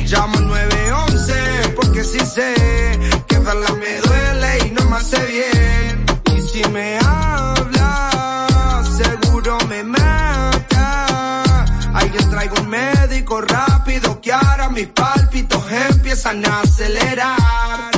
llamo al 911 porque si sé que verla me duele y no me hace bien. Y si me habla, seguro me mata. Yo traigo un médico rápido que ahora mis pálpitos empiezan a acelerar.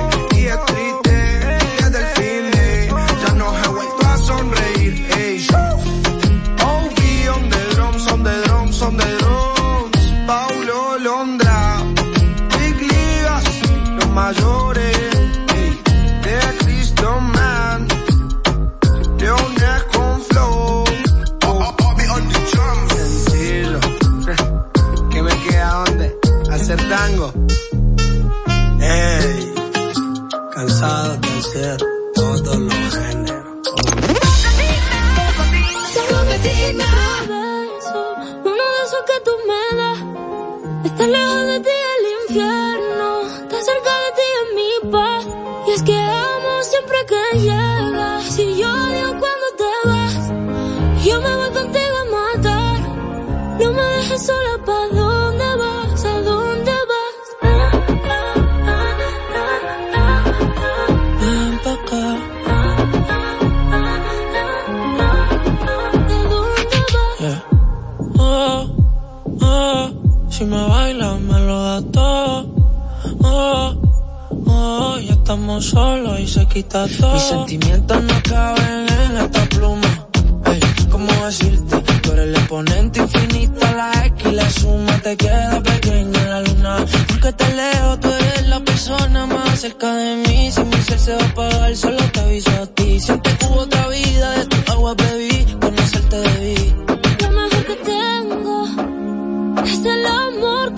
Tango. Ey. Cansado de hacer todos los géneros. Uno de esos que tú me das. Está lejos de ti el infierno. Está cerca de ti en mi paz. Y es que amo siempre que llegas. Si yo odio cuando te vas. Yo me voy si me bailas me lo da todo. Oh, oh, ya estamos solos y se quita todo. Mis sentimientos no caben en esta pluma. Ey, ¿cómo decirte? Tú eres el exponente infinito, la X y la suma te queda pequeña en la luna. Porque te leo, tú eres la persona más cerca de mí. Si mi ser se va a apagar, solo te aviso a ti. Siento que hubo otra vida, de tu agua bebí, conocerte debí.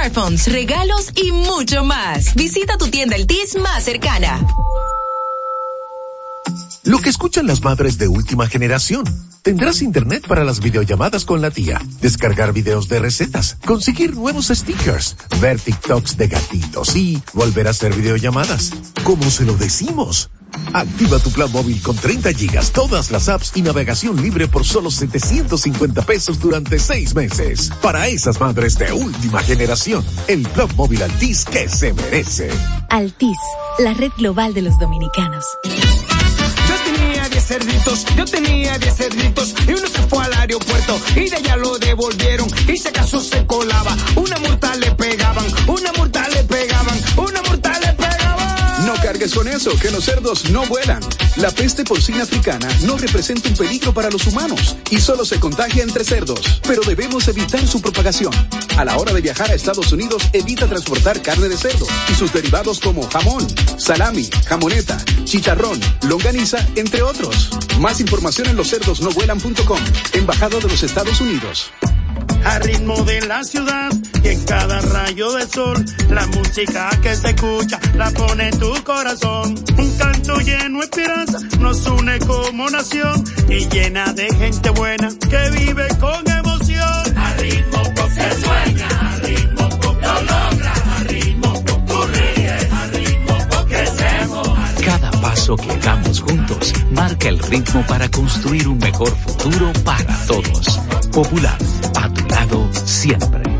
smartphones, regalos y mucho más. Visita tu tienda Altis más cercana. Lo que escuchan las madres de última generación. Tendrás internet para las videollamadas con la tía, descargar videos de recetas, conseguir nuevos stickers, ver TikToks de gatitos y volver a hacer videollamadas. ¿Cómo se lo decimos? Activa tu plan móvil con 30 gigas, todas las apps y navegación libre por solo 750 pesos durante seis meses. Para esas madres de última generación, el plan móvil Altis que se merece. Altis, la red global de los dominicanos. Yo tenía 10 cerditos, yo tenía 10 cerditos y uno se fue al aeropuerto y de allá lo devolvieron y si acaso se colaba, una multa le pegaban, una multa le pegaban, cargues con eso, que los cerdos no vuelan. La peste porcina africana no representa un peligro para los humanos y solo se contagia entre cerdos, pero debemos evitar su propagación. A la hora de viajar a Estados Unidos, evita transportar carne de cerdo y sus derivados como jamón, salami, jamoneta, chicharrón, longaniza, entre otros. Más información en loscerdosnovuelan.com, Embajada de los Estados Unidos. A ritmo de la ciudad y en cada rayo de sol la música que se escucha la pone en tu corazón. Un canto lleno de esperanza nos une como nación y llena de gente buena que vive con emoción. A ritmo se sueña paso que damos juntos marca el ritmo para construir un mejor futuro para todos. Popular, a tu lado siempre.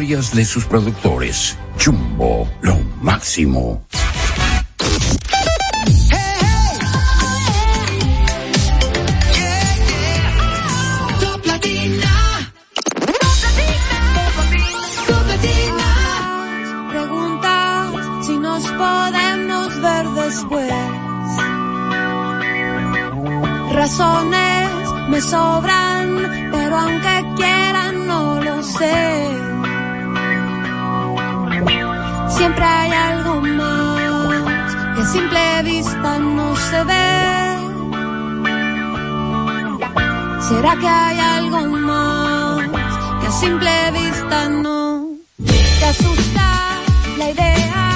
de sus productores. Jumbo, lo máximo. Razones me sobran, pero aunque quieran no lo sé. Siempre hay algo más que a simple vista no se ve. ¿Será que hay algo más que a simple vista no te asusta la idea?